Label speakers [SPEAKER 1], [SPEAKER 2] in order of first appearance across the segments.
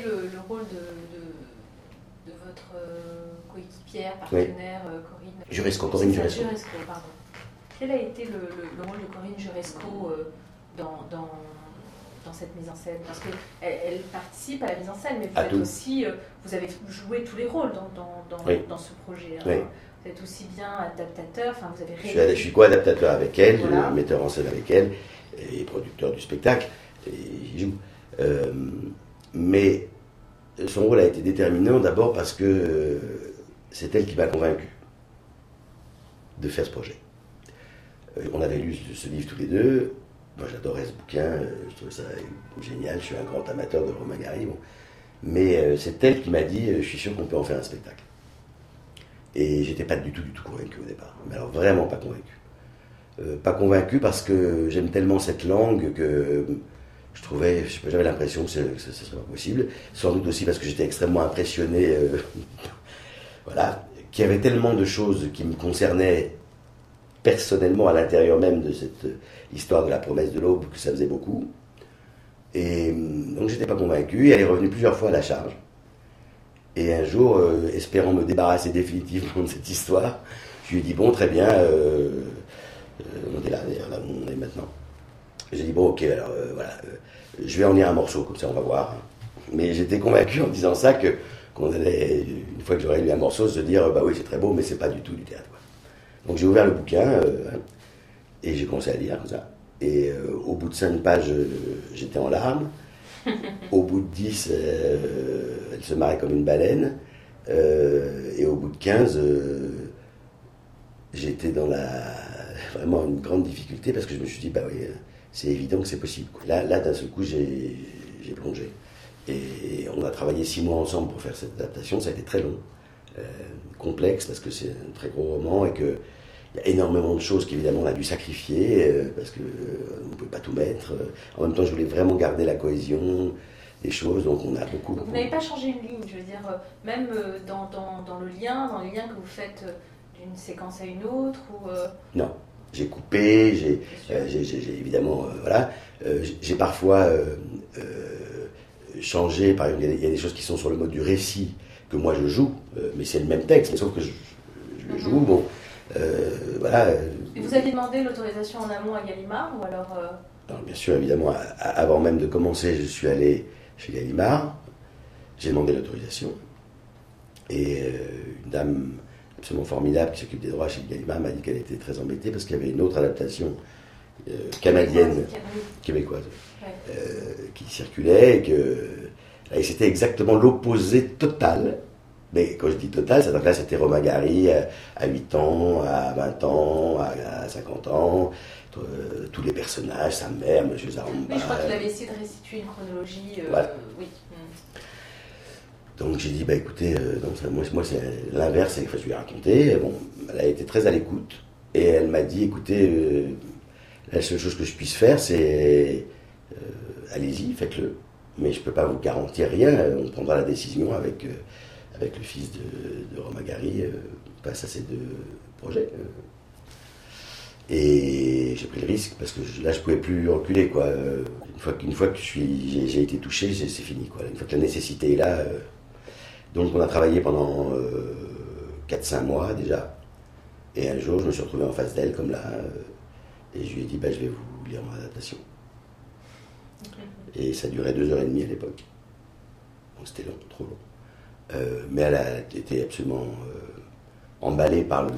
[SPEAKER 1] le, rôle de, de, votre euh, coéquipière, partenaire, euh, Corinne
[SPEAKER 2] Juresco, Corinne
[SPEAKER 1] Juresco. pardon. Quel a été le, rôle de Corinne Juresco euh, dans, dans, dans, cette mise en scène? Parce qu'elle elle participe à la mise en scène, mais vous êtes aussi, vous avez joué tous les rôles dans, dans, dans, ce projet. Hein. Vous êtes aussi bien adaptateur, enfin vous avez
[SPEAKER 2] Je suis, je suis co-adaptateur avec elle, metteur en scène avec elle, et producteur du spectacle, et j'y joue. Euh, mais son rôle a été déterminant d'abord parce que euh, c'est elle qui m'a convaincu de faire ce projet. Euh, on avait lu ce livre tous les deux. Moi, j'adorais ce bouquin. Je trouvais ça génial. Je suis un grand amateur de Romain Gary. Mais c'est elle qui m'a dit Je suis sûr qu'on peut en faire un spectacle. Et j'étais pas du tout, du tout convaincu au départ. Mais alors, vraiment pas convaincu. pas convaincu parce que j'aime tellement cette langue que je trouvais, j'avais l'impression que ce ne serait pas possible. Sans doute aussi parce que j'étais extrêmement impressionné, euh, voilà, qu'il y avait tellement de choses qui me concernaient personnellement à l'intérieur même de cette histoire de la promesse de l'aube que ça faisait beaucoup. Et euh, donc j'étais pas convaincu. Et elle est revenue plusieurs fois à la charge. Et un jour, euh, espérant me débarrasser définitivement de cette histoire, je lui ai dit bon, très bien, on est là, là où on est maintenant. J'ai dit, bon, ok, alors euh, voilà, euh, je vais en lire un morceau, comme ça on va voir. Mais j'étais convaincu en disant ça que qu'on allait, une fois que j'aurais lu un morceau, se dire, bah oui, c'est très beau, mais c'est pas du tout du théâtre. Donc j'ai ouvert le bouquin euh, et j'ai commencé à lire comme ça. Et au bout de cinq pages, j'étais en larmes. au bout de dix, elle se marrait comme une baleine. et au bout de quinze, j'étais dans la vraiment une grande difficulté parce que je me suis dit, bah oui c'est évident que c'est possible. Là, là d'un seul coup, j'ai plongé. Et on a travaillé six mois ensemble pour faire cette adaptation. Ça a été très long, euh, complexe, parce que c'est un très gros roman et qu'il y a énormément de choses qu'évidemment on a dû sacrifier, euh, parce qu'on euh, ne pouvait pas tout mettre. En même temps, je voulais vraiment garder la cohésion des choses, donc on a beaucoup...
[SPEAKER 1] vous n'avez pas changé une ligne, je veux dire, même dans, dans, dans, le lien, dans les liens que vous faites d'une séquence à une autre ou,
[SPEAKER 2] Non, j'ai coupé, j'ai euh, évidemment, euh, voilà, euh, j'ai parfois changé, par exemple, il y, a des choses qui sont sur le mode du récit que moi je joue, mais c'est le même texte, mais sauf que je, le joue, bon, voilà.
[SPEAKER 1] Et vous avez demandé l'autorisation en amont à Gallimard ou alors,
[SPEAKER 2] Bien sûr, évidemment, avant même de commencer, je suis allé chez Gallimard, j'ai demandé l'autorisation, et une dame absolument formidable qui s'occupe des droits chez Gallimard m'a dit qu'elle était très embêtée parce qu'il y avait une autre adaptation euh, canadienne, québécoise, euh, qui circulait et que c'était exactement l'opposé total. Mais quand je dis total, ça là c'était Romain Gary à, 8 ans, à 20 ans, à, 50 ans, euh, tous les personnages, sa mère, M. Zaramba.
[SPEAKER 1] Mais je crois qu'il avait essayé de restituer une chronologie. oui.
[SPEAKER 2] Donc j'ai dit, bah écoutez, euh, moi, c'est l'inverse, que je lui ai raconté. Bon, elle a été très à l'écoute. Et elle m'a dit, écoutez, euh, la seule chose que je puisse faire, c'est euh, allez-y, faites-le. Mais je ne peux pas vous garantir rien. On prendra la décision avec, avec le fils de, de Romagari face à ces deux projets. Et j'ai pris le risque parce que là, je pouvais plus reculer. Quoi. Une, fois, fois que j'ai été touché, c'est fini. Quoi. Une fois que la nécessité est là, donc on a travaillé pendant 4-5 euh, mois déjà. Et un jour, je me suis retrouvé en face d'elle, comme là, euh, et je lui ai dit, bah, je vais vous lire mon adaptation. Et ça durait deux heures et demie à l'époque. C'était long, trop long. Euh, mais elle a été absolument emballée par, le,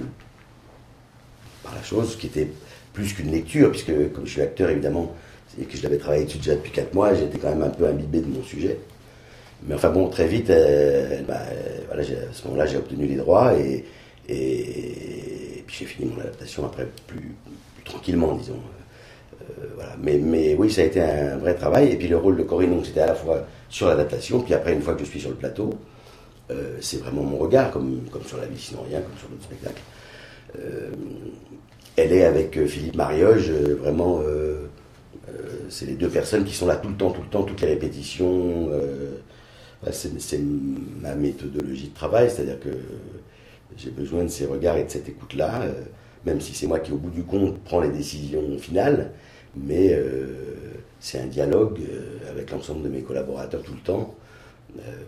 [SPEAKER 2] par la chose, qui était plus qu'une lecture, puisque comme je suis acteur évidemment, et que je l'avais travaillé dessus déjà depuis 4 mois, j'étais quand même un peu imbibé de mon sujet. Mais enfin bon, très vite, euh, bah, voilà, à ce moment-là, j'ai obtenu les droits et, puis j'ai fini mon adaptation après plus, tranquillement, disons. Euh, voilà. mais, mais oui, ça a été un vrai travail. Et puis le rôle de Corinne, c'était à la fois sur l'adaptation, puis après, une fois que je suis sur le plateau, euh, c'est vraiment mon regard, comme, comme sur La vie sinon rien, comme sur notre spectacle. elle est avec Philippe Marioge, vraiment, c'est les deux personnes qui sont là tout le temps, tout le temps, toutes les répétitions. C'est ma méthodologie de travail, c'est-à-dire que j'ai besoin de ces regards et de cette écoute-là, euh, même si c'est moi qui, au bout du compte, prends les décisions finales, mais euh, c'est un dialogue euh, avec l'ensemble de mes collaborateurs tout le temps.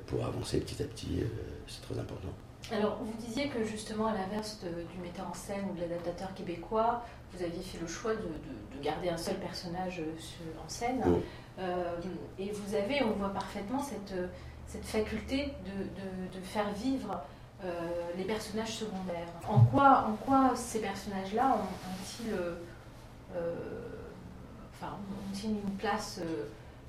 [SPEAKER 2] pour avancer petit à petit, c'est très important.
[SPEAKER 1] Alors, vous disiez que justement, à l'inverse du metteur en scène ou de l'adaptateur québécois, vous aviez fait le choix de, garder un seul personnage en scène. Et vous avez, on voit parfaitement cette, cette faculté de, de faire vivre euh, les personnages secondaires. En quoi, en quoi ces personnages-là ont-ils euh, euh, enfin, ont une place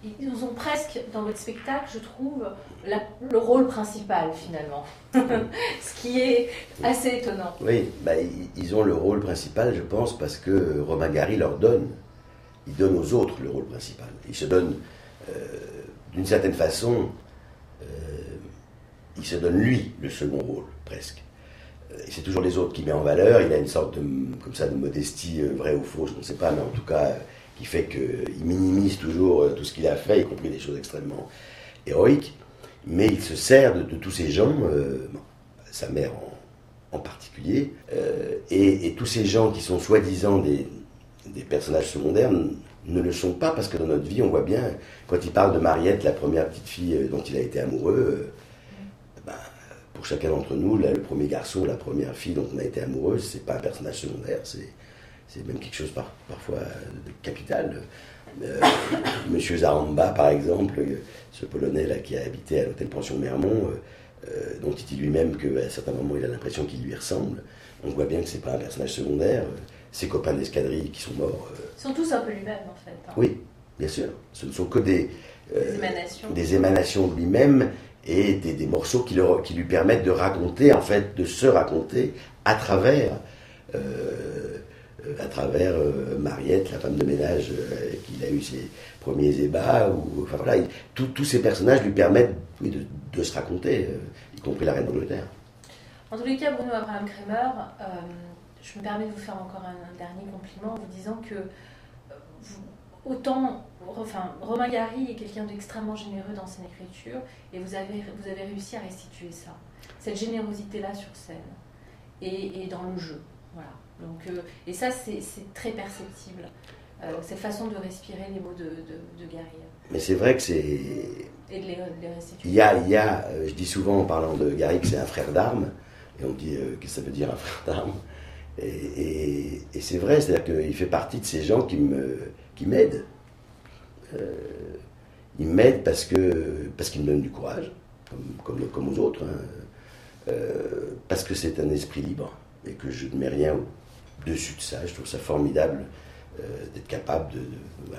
[SPEAKER 1] ils ont presque, dans votre spectacle, je trouve, le rôle principal finalement. Ce qui est assez étonnant.
[SPEAKER 2] Oui, bah, ils ont le rôle principal, je pense, parce que Romain Gary leur donne. Il donne aux autres le rôle principal. Il se donne, d'une certaine façon, il se donne lui le second rôle, presque. Euh, c'est toujours les autres qui met en valeur. Il a une sorte de, comme ça, de modestie euh, vraie ou fausse, je ne sais pas, mais en tout cas, euh, qui fait qu'il minimise toujours tout ce qu'il a fait, y compris des choses extrêmement héroïques. Mais il se sert de, tous ces gens, sa mère en, particulier, et, tous ces gens qui sont soi-disant des personnages secondaires ne le sont pas parce que dans notre vie, on voit bien, quand il parle de Mariette, la première petite fille dont il a été amoureux, pour chacun d'entre nous, le premier garçon, la première fille dont on a été amoureuse, c'est pas un personnage secondaire, c'est même quelque chose parfois de capital. Euh, Monsieur Zaramba, par exemple, ce Polonais là qui a habité à l'hôtel Pension Mermont, euh, euh, dont il dit lui-même qu'à certains moments il a l'impression qu'il lui ressemble. On voit bien que c'est pas un personnage secondaire. Ses copains d'escadrille qui sont morts.
[SPEAKER 1] Ils sont tous un peu lui-même en fait. Hein.
[SPEAKER 2] Oui, bien sûr. Ce ne sont que des,
[SPEAKER 1] des émanations.
[SPEAKER 2] des émanations de lui-même et des, morceaux qui, qui, lui permettent de raconter, en fait, de se raconter à travers, euh, à travers euh, Mariette, la femme de ménage euh, qu'il a eu ses premiers ébats, ou, enfin voilà, tous ces personnages lui permettent de, se raconter, y compris la reine d'Angleterre.
[SPEAKER 1] En tous les cas, Bruno Abraham Kremer, je me permets de vous faire encore un, dernier compliment en vous disant que autant enfin, Romain Gary est quelqu'un d'extrêmement généreux dans son écriture et vous avez, vous avez réussi à restituer ça, cette générosité-là sur scène et, et, dans le jeu. Voilà. Donc, euh, et ça, c'est très perceptible, euh, cette façon de respirer les mots de, de, de Gary.
[SPEAKER 2] Mais c'est vrai que c'est.
[SPEAKER 1] Et de les, restituer.
[SPEAKER 2] Il y a, il y a euh, je dis souvent en parlant de Gary que c'est un frère d'armes, et on me dit que ça veut dire un frère d'armes? Et, c'est vrai, c'est-à-dire qu'il fait partie de ces gens qui m'aident. Euh, il m'aide parce que parce qu'il me donne du courage, comme, comme, aux autres, hein. euh, parce que c'est un esprit libre et que je ne mets rien au-dessus de ça. Je trouve ça formidable euh, d'être capable de ne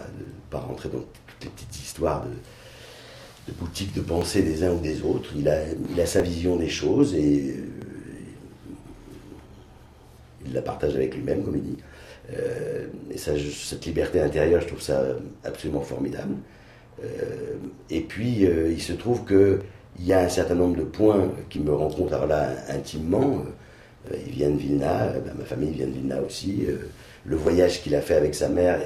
[SPEAKER 2] pas rentrer dans toutes les petites histoires de, de boutiques de pensée des uns ou des autres. Il a, il a sa vision des choses et il la partage avec lui-même, comme il dit. Euh, et ça, cette liberté intérieure, je trouve ça absolument formidable. Euh, et puis, euh, il se trouve qu'il y a un certain nombre de points qui me rencontrent là intimement. il vient de Vilna, ben, ma famille vient de Vilna aussi. le voyage qu'il a fait avec sa mère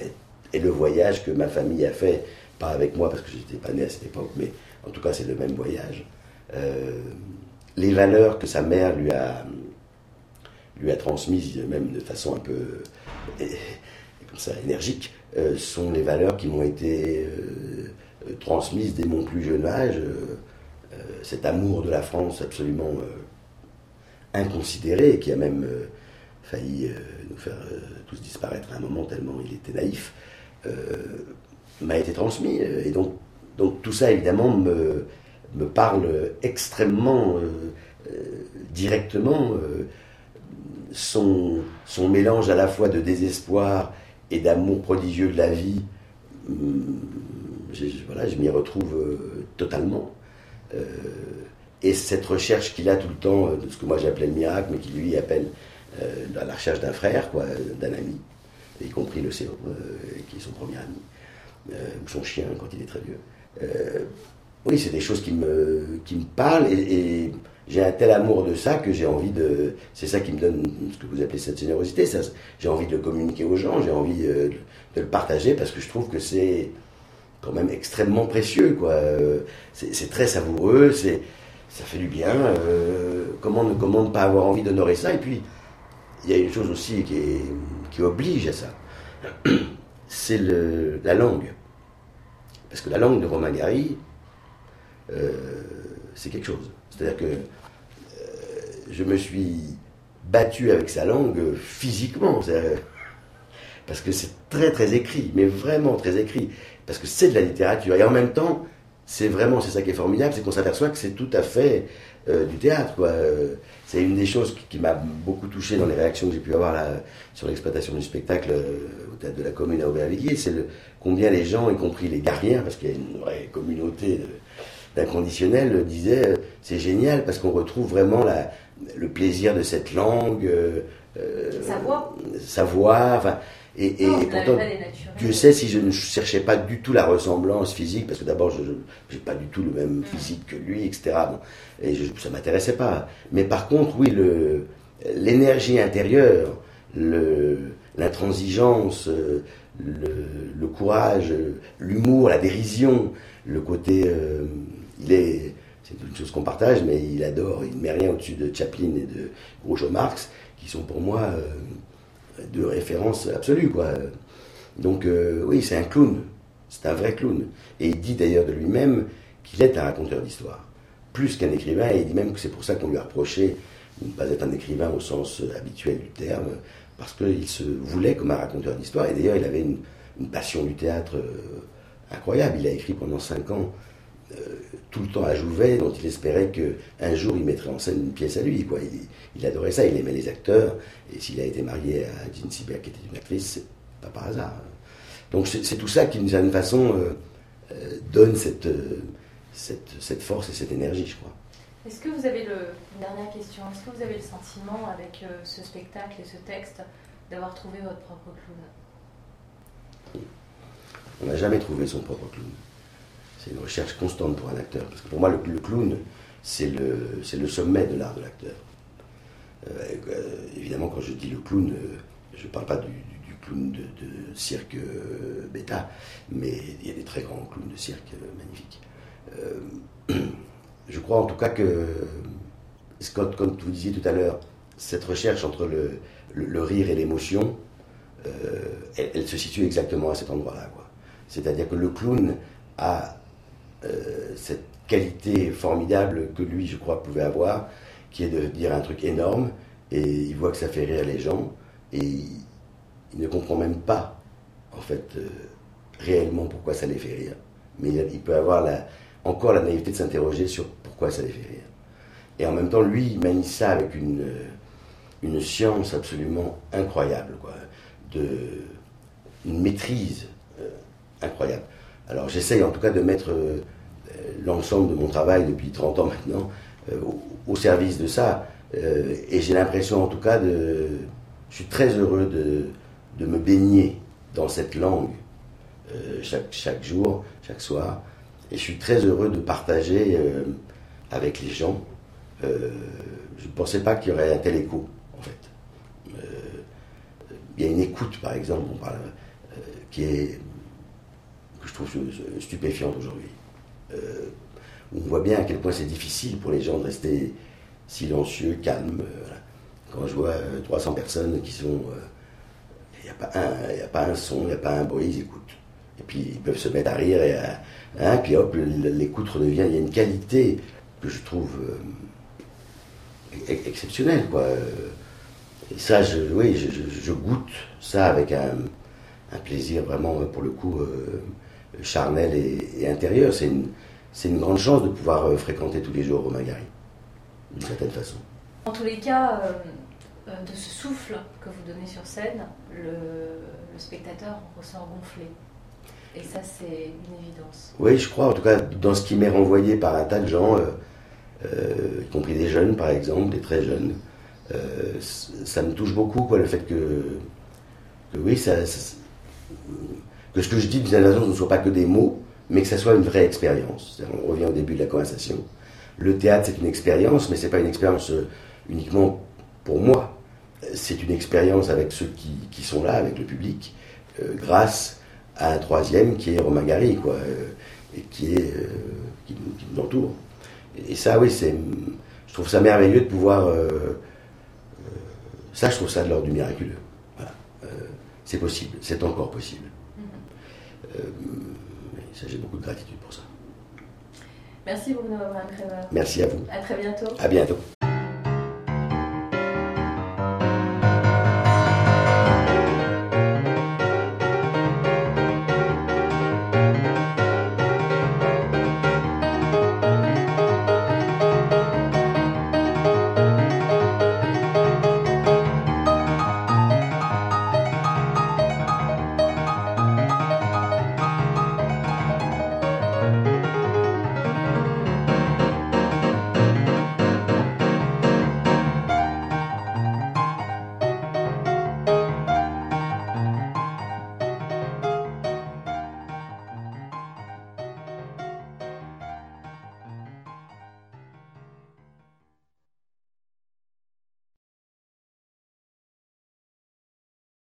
[SPEAKER 2] et, le voyage que ma famille a fait, pas avec moi parce que j'étais pas né à cette époque, mais en tout cas c'est le même voyage. les valeurs que sa mère lui a, lui a transmises, même de façon un peu comme ça, énergiques, euh, sont les valeurs qui m'ont été euh, transmises dès mon plus jeune âge. Euh, cet amour de la France absolument inconsidéré, qui a même failli nous faire tous disparaître à un moment tellement il était naïf, m'a été transmis. Et donc, donc tout ça, évidemment, me, me parle extrêmement directement son, son mélange à la fois de désespoir et d'amour prodigieux de la vie, je, voilà, je m'y retrouve euh, totalement. Euh, et cette recherche qu'il a tout le temps euh, de ce que moi j'appelais le miracle, mais qui lui appelle la recherche d'un frère, quoi, d'un ami, y compris le Céan, qui est son premier ami, ou son chien quand il est très vieux. oui, c'est des choses qui me, qui me parlent et j'ai un tel amour de ça que j'ai envie de. C'est ça qui me donne ce que vous appelez cette générosité. J'ai envie de le communiquer aux gens, j'ai envie euh, de le partager parce que je trouve que c'est quand même extrêmement précieux. quoi. C'est très savoureux, ça fait du bien. Euh, comment, ne, pas avoir envie d'honorer ça? Et puis, il y a une chose aussi qui, qui oblige à ça c'est la langue. Parce que la langue de Romain Gary. Euh, c'est quelque chose. C'est-à-dire que je me suis battu avec sa langue physiquement. Parce que c'est très très écrit, mais vraiment très écrit. Parce que c'est de la littérature. Et en même temps, c'est vraiment, c'est ça qui est formidable, c'est qu'on s'aperçoit que c'est tout à fait euh, du théâtre. C'est une des choses qui, m'a beaucoup touché dans les réactions que j'ai pu avoir sur l'exploitation du spectacle euh, au théâtre de la commune à Aubervilliers. C'est combien les gens, y compris les gardiens, parce qu'il y a une vraie communauté d'inconditionnels, disaient euh, c'est génial parce qu'on retrouve vraiment la, le plaisir de cette langue.
[SPEAKER 1] savoir.
[SPEAKER 2] Savoir. Enfin, et, pourtant, Dieu sait si je ne cherchais pas du tout la ressemblance physique, parce que d'abord, je n'ai pas du tout le même mm. physique que lui, etc. et je, ça ne m'intéressait pas. Mais par contre, oui, l'énergie intérieure, l'intransigeance, le, le, courage, l'humour, la dérision, le côté. Euh, il est. C'est une chose qu'on partage, mais il adore, il ne met rien au-dessus de Chaplin et de Groucho Marx, qui sont pour moi. Euh, de référence absolue. Quoi. Donc euh, oui, c'est un clown, c'est un vrai clown. Et il dit d'ailleurs de lui-même qu'il est un raconteur d'histoire, plus qu'un écrivain, et il dit même que c'est pour ça qu'on lui a reproché de ne pas être un écrivain au sens habituel du terme, parce qu'il se voulait comme un raconteur d'histoire, et d'ailleurs il avait une, passion du théâtre euh, incroyable. Il a écrit pendant cinq ans euh, tout le temps à Jouvet, dont il espérait qu'un jour il mettrait en scène une pièce à lui. Quoi. Il, adorait ça, il aimait les acteurs, et s'il a été marié à Jean Sibert, qui était une actrice, c'est pas par hasard. Donc c'est tout ça qui, d'une certaine façon, euh, euh, donne cette, cette, cette, force et cette énergie, je crois.
[SPEAKER 1] Est-ce que vous avez le, une dernière question, est-ce que vous avez le sentiment, avec ce spectacle et ce texte, d'avoir trouvé votre propre clown?
[SPEAKER 2] On n'a jamais trouvé son propre clown. C'est une recherche constante pour un acteur. Parce que pour moi, le, clown, c'est le, le sommet de l'art de l'acteur. Euh, euh, évidemment, quand je dis le clown, euh, je ne parle pas du, clown de, cirque bêta, mais il y a des très grands clowns de cirque magnifiques. je crois en tout cas que, Scott, comme vous disiez tout à l'heure, cette recherche entre le, rire et l'émotion, elle, elle, se situe exactement à cet endroit-là. C'est-à-dire que le clown a euh, cette qualité formidable que lui, je crois, pouvait avoir, qui est de dire un truc énorme, et il voit que ça fait rire les gens, et il, ne comprend même pas, en fait, euh, réellement pourquoi ça les fait rire. Mais il, peut avoir encore la naïveté de s'interroger sur pourquoi ça les fait rire. Et en même temps, lui, il manie ça avec une, une science absolument incroyable, quoi, de, une maîtrise euh, incroyable. Alors j'essaye en tout cas de mettre euh, l'ensemble de mon travail depuis 30 ans maintenant euh, au, service de ça. Euh, et j'ai l'impression en tout cas de... Je suis très heureux de, me baigner dans cette langue chaque, chaque, jour, chaque soir. Et je suis très heureux de partager avec les gens. je ne pensais pas qu'il y aurait un tel écho, en fait. Il y a une écoute, par exemple, parle, qui est que je trouve stupéfiante aujourd'hui. Euh, on voit bien à quel point c'est difficile pour les gens de rester silencieux, calmes. Euh, Quand je vois 300 euh, personnes qui sont. Il n'y a, pas un, a pas un son, il n'y a pas un bruit, ils écoutent. Et puis ils peuvent se mettre à rire, et hein, puis hop, l'écoute redevient. Il y a une qualité que je trouve exceptionnelle. Et ça, je, oui, je, goûte ça avec un, plaisir vraiment, pour le coup, charnel et, intérieur. C'est une, une, grande chance de pouvoir euh, fréquenter tous les jours Romain Gary, d'une certaine façon.
[SPEAKER 1] En tous les cas, euh, euh, de ce souffle que vous donnez sur scène, le, spectateur ressort gonflé. Et ça, c'est une évidence.
[SPEAKER 2] Oui, je crois, en tout cas, dans ce qui m'est renvoyé par un tas de gens, y compris des jeunes, par exemple, des très jeunes, ça me touche beaucoup, quoi, le fait que, oui, ça que ce que je dis d'une façon, ne soit pas que des mots, mais que ça soit une vraie expérience. On revient au début de la conversation. Le théâtre, c'est une expérience, mais ce n'est pas une expérience euh, uniquement pour moi. C'est une expérience avec ceux qui, sont là, avec le public, euh, grâce à un troisième qui est Romain Gary, quoi, euh, et qui, nous entoure. Et, ça, oui, c'est, je trouve ça merveilleux de pouvoir. ça, je trouve ça de l'ordre du miraculeux. c'est possible, c'est encore possible. Euh, ça, j'ai beaucoup de gratitude pour ça.
[SPEAKER 1] Merci Bruno Abraham
[SPEAKER 2] Merci à vous.
[SPEAKER 1] À très bientôt.
[SPEAKER 2] À bientôt.